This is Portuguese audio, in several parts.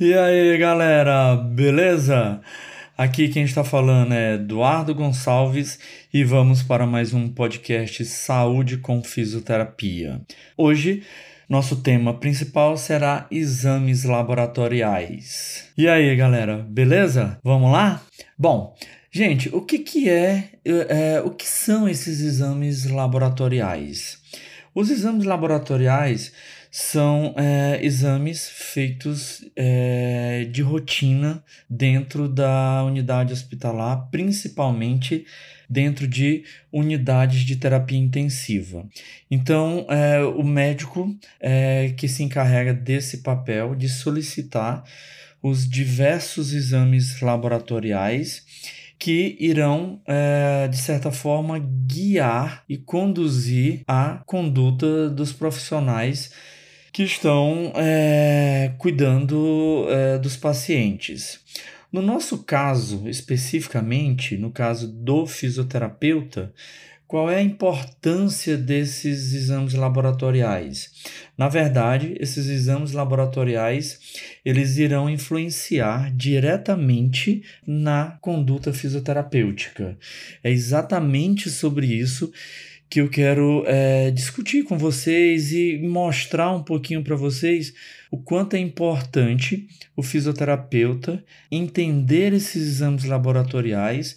E aí, galera, beleza? Aqui quem está falando é Eduardo Gonçalves e vamos para mais um podcast Saúde com Fisioterapia. Hoje, nosso tema principal será exames laboratoriais. E aí, galera, beleza? Vamos lá? Bom, gente, o que, que é, é o que são esses exames laboratoriais? Os exames laboratoriais são é, exames feitos é, de rotina dentro da unidade hospitalar, principalmente dentro de unidades de terapia intensiva. Então, é, o médico é que se encarrega desse papel de solicitar os diversos exames laboratoriais que irão, é, de certa forma, guiar e conduzir a conduta dos profissionais que estão é, cuidando é, dos pacientes. No nosso caso, especificamente, no caso do fisioterapeuta, qual é a importância desses exames laboratoriais? Na verdade, esses exames laboratoriais, eles irão influenciar diretamente na conduta fisioterapêutica. É exatamente sobre isso que eu quero é, discutir com vocês e mostrar um pouquinho para vocês o quanto é importante o fisioterapeuta entender esses exames laboratoriais,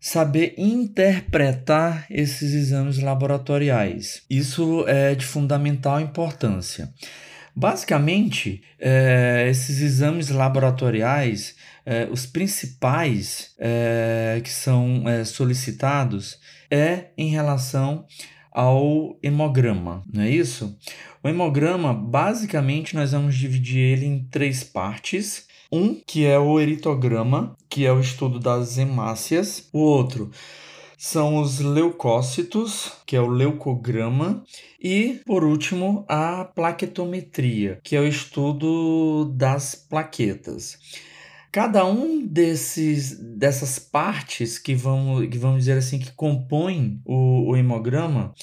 saber interpretar esses exames laboratoriais. Isso é de fundamental importância. Basicamente, é, esses exames laboratoriais, é, os principais é, que são é, solicitados, é em relação ao hemograma, não é isso? O hemograma, basicamente, nós vamos dividir ele em três partes. Um, que é o eritograma, que é o estudo das hemácias. O outro são os leucócitos, que é o leucograma, e por último a plaquetometria, que é o estudo das plaquetas. Cada um desses dessas partes que vamos, que vamos dizer assim que compõem o, o hemograma,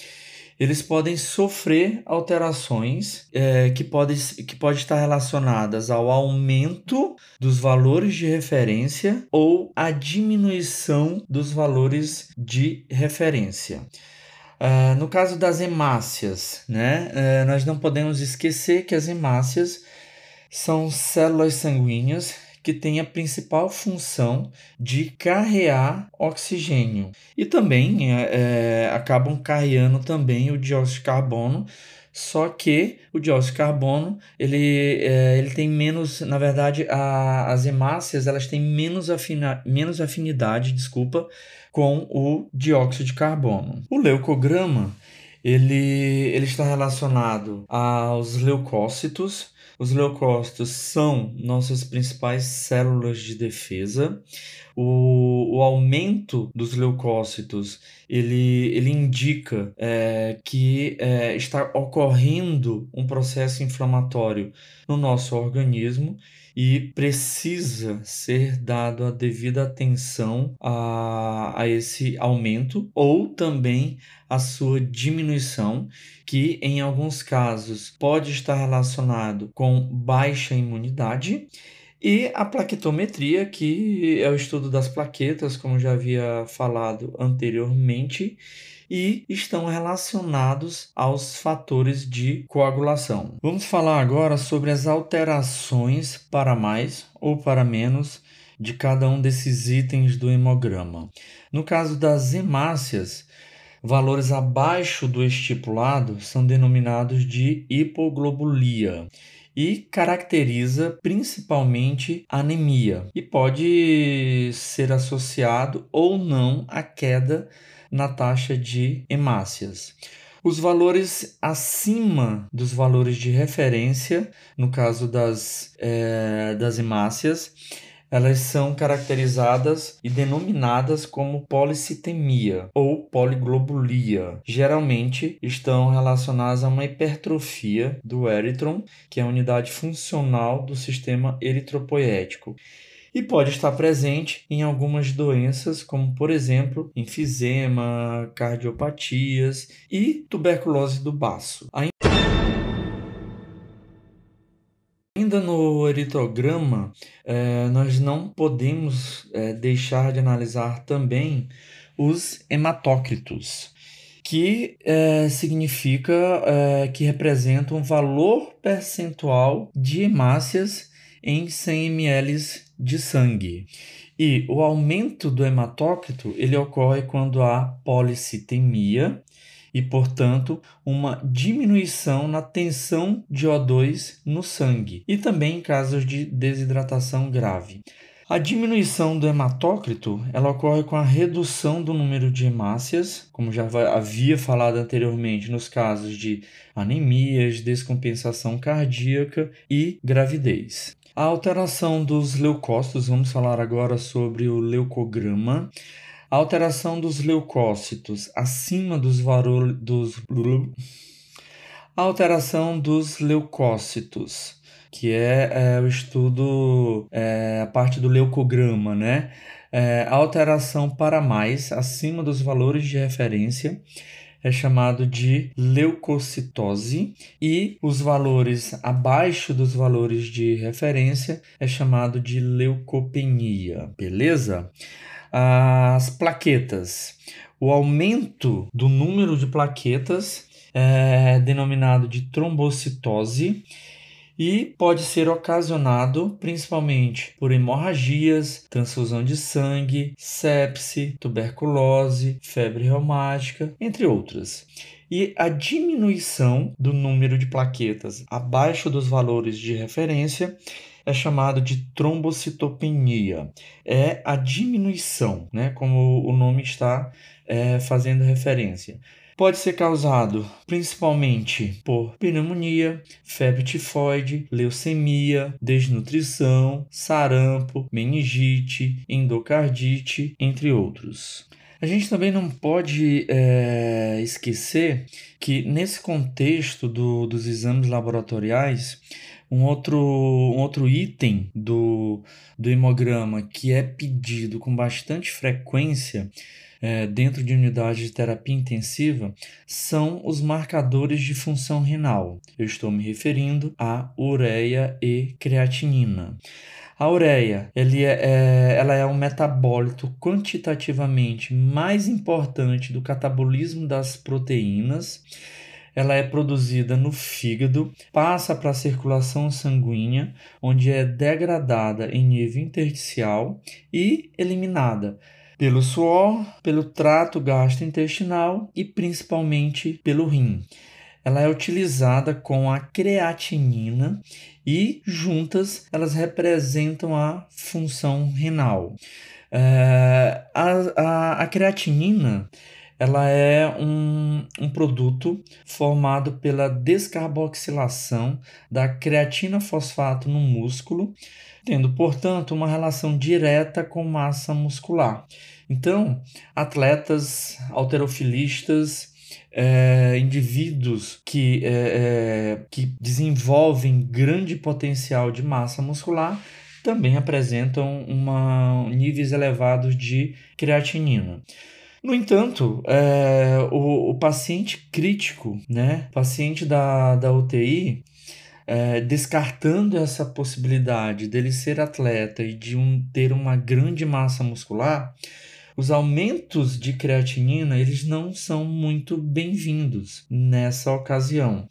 eles podem sofrer alterações é, que, pode, que pode estar relacionadas ao aumento dos valores de referência ou à diminuição dos valores de referência. Uh, no caso das hemácias, né, uh, nós não podemos esquecer que as hemácias são células sanguíneas que tem a principal função de carrear oxigênio e também é, é, acabam carreando também o dióxido de carbono só que o dióxido de carbono ele, é, ele tem menos, na verdade, a, as hemácias elas têm menos, afina, menos afinidade, desculpa, com o dióxido de carbono. O leucograma ele, ele está relacionado aos leucócitos, os leucócitos são nossas principais células de defesa. O, o aumento dos leucócitos ele, ele indica é, que é, está ocorrendo um processo inflamatório no nosso organismo e precisa ser dado a devida atenção a, a esse aumento ou também a sua diminuição, que em alguns casos pode estar relacionado com baixa imunidade. E a plaquetometria, que é o estudo das plaquetas, como já havia falado anteriormente, e estão relacionados aos fatores de coagulação. Vamos falar agora sobre as alterações para mais ou para menos de cada um desses itens do hemograma. No caso das hemácias, valores abaixo do estipulado são denominados de hipoglobulia e caracteriza principalmente anemia e pode ser associado ou não à queda na taxa de hemácias. Os valores acima dos valores de referência, no caso das, é, das hemácias, elas são caracterizadas e denominadas como policitemia ou poliglobulia. Geralmente estão relacionadas a uma hipertrofia do eritron, que é a unidade funcional do sistema eritropoético e pode estar presente em algumas doenças, como por exemplo enfisema, cardiopatias e tuberculose do baço. Ainda Ainda no eritrograma, é, nós não podemos é, deixar de analisar também os hematócritos, que é, significa que representam um valor percentual de hemácias em 100 ml de sangue. E o aumento do hematócrito ele ocorre quando há policitemia e, portanto, uma diminuição na tensão de O2 no sangue e também em casos de desidratação grave. A diminuição do hematócrito ela ocorre com a redução do número de hemácias, como já havia falado anteriormente nos casos de anemias, descompensação cardíaca e gravidez. A alteração dos leucócitos, vamos falar agora sobre o leucograma. A alteração dos leucócitos acima dos valores dos a alteração dos leucócitos, que é, é o estudo, é, a parte do leucograma, né? É, a alteração para mais acima dos valores de referência é chamado de leucocitose e os valores abaixo dos valores de referência é chamado de leucopenia, beleza? As plaquetas. O aumento do número de plaquetas é denominado de trombocitose e pode ser ocasionado principalmente por hemorragias, transfusão de sangue, sepse, tuberculose, febre reumática, entre outras. E a diminuição do número de plaquetas abaixo dos valores de referência é chamado de trombocitopenia. É a diminuição, né, como o nome está é, fazendo referência. Pode ser causado principalmente por pneumonia, febre tifoide, leucemia, desnutrição, sarampo, meningite, endocardite, entre outros. A gente também não pode é, esquecer que, nesse contexto do, dos exames laboratoriais, um outro, um outro item do, do hemograma que é pedido com bastante frequência é, dentro de unidades de terapia intensiva são os marcadores de função renal. Eu estou me referindo a ureia e creatinina. A ureia ele é, é, ela é um metabólito quantitativamente mais importante do catabolismo das proteínas ela é produzida no fígado, passa para a circulação sanguínea, onde é degradada em nível intersticial e eliminada pelo suor, pelo trato gastrointestinal e principalmente pelo rim. Ela é utilizada com a creatinina e juntas elas representam a função renal. É, a, a, a creatinina ela é um, um produto formado pela descarboxilação da creatina fosfato no músculo, tendo, portanto, uma relação direta com massa muscular. Então, atletas alterofilistas, é, indivíduos que, é, é, que desenvolvem grande potencial de massa muscular também apresentam uma, níveis elevados de creatinina. No entanto, é, o, o, paciente crítico, né, paciente da, da UTI, é, descartando essa possibilidade dele ser atleta e de um, ter uma grande massa muscular, os aumentos de creatinina eles não são muito bem-vindos nessa ocasião.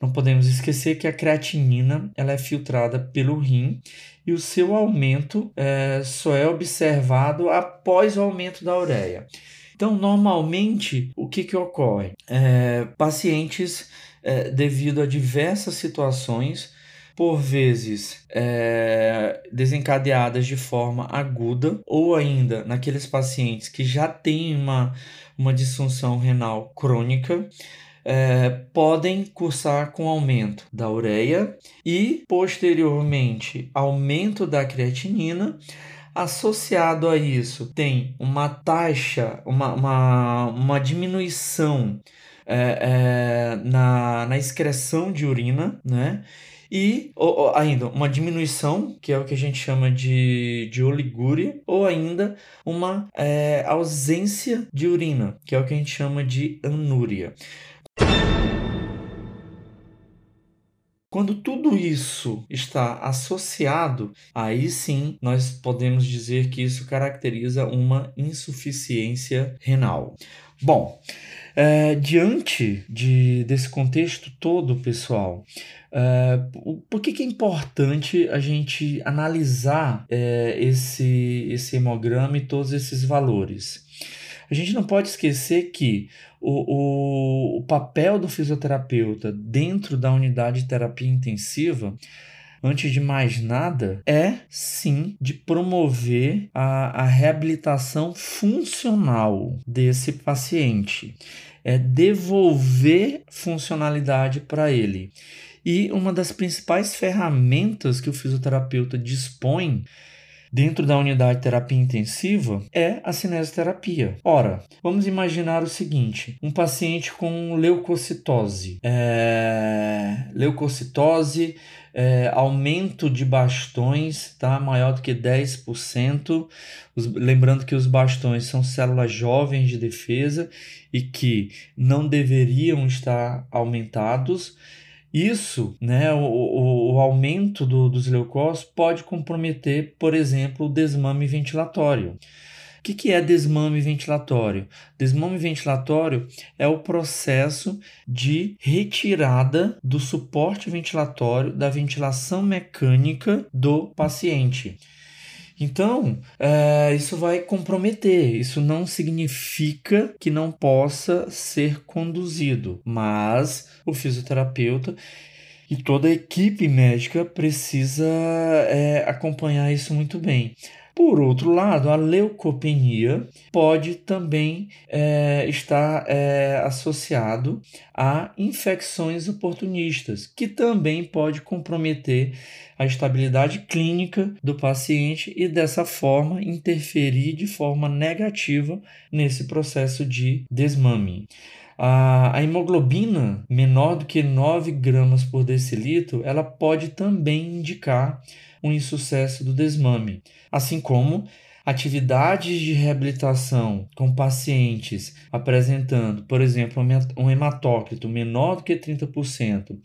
Não podemos esquecer que a creatinina ela é filtrada pelo rim e o seu aumento é, só é observado após o aumento da ureia. Então, normalmente, o que, que ocorre? É, pacientes, é, devido a diversas situações, por vezes é, desencadeadas de forma aguda, ou ainda naqueles pacientes que já têm uma, uma disfunção renal crônica, é, podem cursar com aumento da ureia e, posteriormente, aumento da creatinina Associado a isso, tem uma taxa, uma, uma, uma diminuição é, é, na, na excreção de urina, né? E ou, ou, ainda uma diminuição, que é o que a gente chama de, de oligúria, ou ainda uma é, ausência de urina, que é o que a gente chama de anúria. Quando tudo isso está associado, aí sim nós podemos dizer que isso caracteriza uma insuficiência renal. Bom, é, diante de, desse contexto todo, pessoal, é, por que, que é importante a gente analisar é, esse, esse hemograma e todos esses valores? A gente não pode esquecer que o, o, o papel do fisioterapeuta dentro da unidade de terapia intensiva antes de mais nada, é sim de promover a, a reabilitação funcional desse paciente. É devolver funcionalidade para ele. E uma das principais ferramentas que o fisioterapeuta dispõe dentro da unidade de terapia intensiva é a cinesioterapia. Ora, vamos imaginar o seguinte: um paciente com leucocitose. É... Leucocitose, é, aumento de bastões, tá? Maior do que 10%. Os... lembrando que os bastões são células jovens de defesa e que não deveriam estar aumentados. Isso, né, o, o, o aumento do, dos leucócitos pode comprometer, por exemplo, o desmame ventilatório. O que, que é desmame ventilatório? Desmame ventilatório é o processo de retirada do suporte ventilatório da ventilação mecânica do paciente. Então, é, isso vai comprometer. Isso não significa que não possa ser conduzido, mas o fisioterapeuta e toda a equipe médica precisa é, acompanhar isso muito bem. Por outro lado, a leucopenia pode também é, estar é, associado a infecções oportunistas, que também pode comprometer a estabilidade clínica do paciente e dessa forma interferir de forma negativa nesse processo de desmame. A, a hemoglobina menor do que 9 gramas por decilitro, ela pode também indicar um insucesso do desmame, assim como atividades de reabilitação com pacientes apresentando, por exemplo, um hematócrito menor do que 30%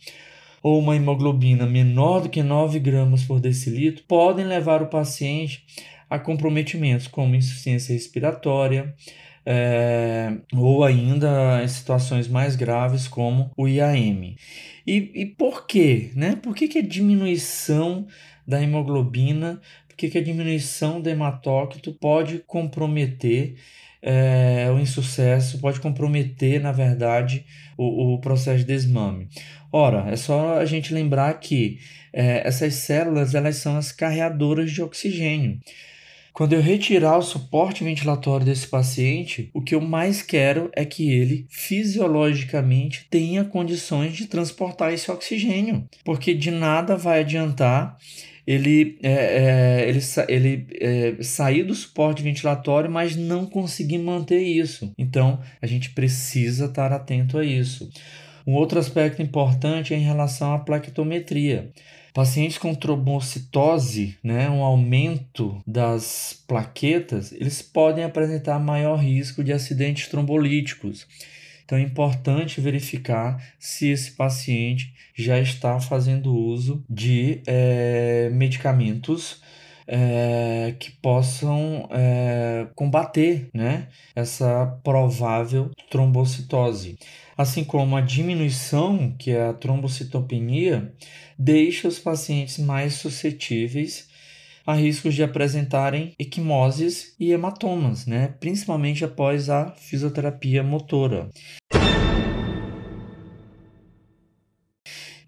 ou uma hemoglobina menor do que 9 gramas por decilitro podem levar o paciente a comprometimentos como insuficiência respiratória, é, ou ainda em situações mais graves como o IAM. E, e por quê? Né? Por que, que a diminuição da hemoglobina, por que, que a diminuição do hematócrito pode comprometer é, o insucesso, pode comprometer, na verdade, o, o processo de desmame? Ora, é só a gente lembrar que é, essas células elas são as carreadoras de oxigênio. Quando eu retirar o suporte ventilatório desse paciente, o que eu mais quero é que ele fisiologicamente tenha condições de transportar esse oxigênio, porque de nada vai adiantar ele, é, é, ele, ele é, sair do suporte ventilatório, mas não conseguir manter isso. Então, a gente precisa estar atento a isso. Um outro aspecto importante é em relação à plaquetometria. Pacientes com trombocitose, né, um aumento das plaquetas, eles podem apresentar maior risco de acidentes trombolíticos. Então é importante verificar se esse paciente já está fazendo uso de é, medicamentos é, que possam é, combater né, essa provável trombocitose. Assim como a diminuição, que é a trombocitopenia, deixa os pacientes mais suscetíveis a riscos de apresentarem equimoses e hematomas, né? principalmente após a fisioterapia motora.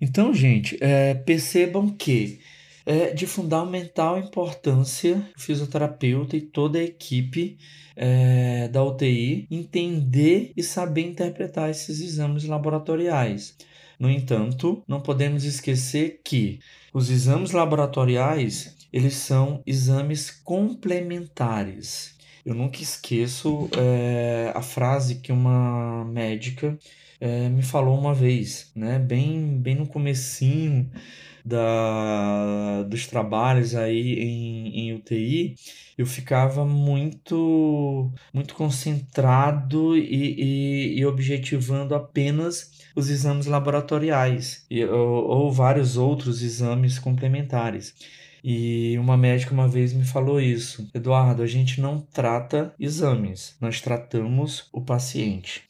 Então, gente, é, percebam que é de fundamental importância o fisioterapeuta e toda a equipe é, da UTI entender e saber interpretar esses exames laboratoriais. No entanto, não podemos esquecer que os exames laboratoriais eles são exames complementares. Eu nunca esqueço é, a frase que uma médica é, me falou uma vez, né? Bem, bem no comecinho da, dos trabalhos aí em, em UTI, eu ficava muito muito concentrado e, e, e objetivando apenas os exames laboratoriais e, ou, ou vários outros exames complementares. E uma médica uma vez me falou isso: Eduardo, a gente não trata exames, nós tratamos o paciente.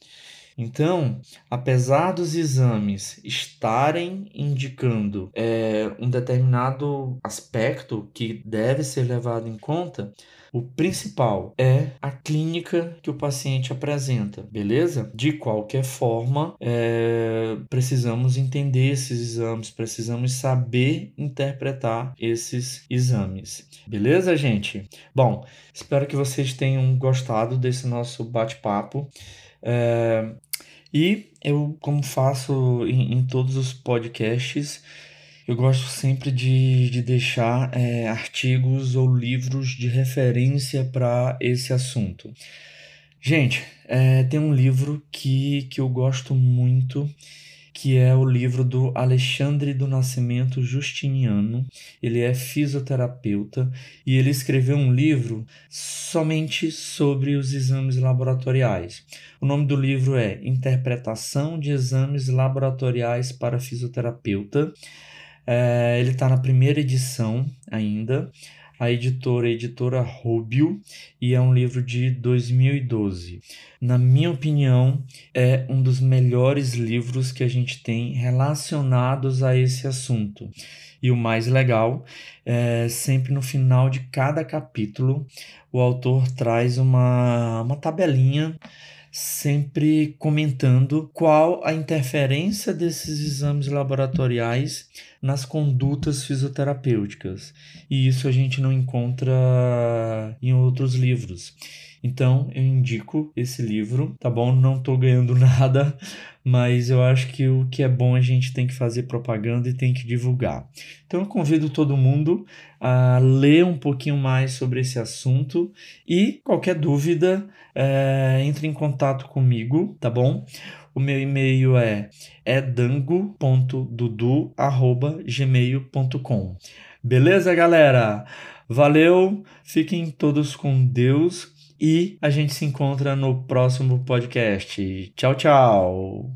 Então, apesar dos exames estarem indicando é, um determinado aspecto que deve ser levado em conta, o principal é a clínica que o paciente apresenta, beleza? De qualquer forma, é, precisamos entender esses exames, precisamos saber interpretar esses exames, beleza, gente? Bom, espero que vocês tenham gostado desse nosso bate-papo. É, e eu, como faço em, em, todos os podcasts, eu gosto sempre de, de deixar é, artigos ou livros de referência para esse assunto. Gente, é, tem um livro que, que eu gosto muito que é o livro do Alexandre do Nascimento Justiniano. Ele é fisioterapeuta e ele escreveu um livro somente sobre os exames laboratoriais. O nome do livro é Interpretação de Exames Laboratoriais para Fisioterapeuta. É, ele está na primeira edição ainda. A editora a editora Rubio e é um livro de 2012. Na minha opinião, é um dos melhores livros que a gente tem relacionados a esse assunto. E o mais legal é sempre no final de cada capítulo o autor traz uma, uma tabelinha sempre comentando qual a interferência desses exames laboratoriais nas condutas fisioterapêuticas. E isso a gente não encontra em outros livros. Então eu indico esse livro, tá bom? Não tô ganhando nada, mas eu acho que o que é bom a gente tem que fazer propaganda e tem que divulgar. Então eu convido todo mundo a ler um pouquinho mais sobre esse assunto e qualquer dúvida é, entre em contato comigo, tá bom? O meu e-mail é edango.dudu@gmail.com. Beleza, galera? Valeu, fiquem todos com Deus e a gente se encontra no próximo podcast. Tchau, tchau!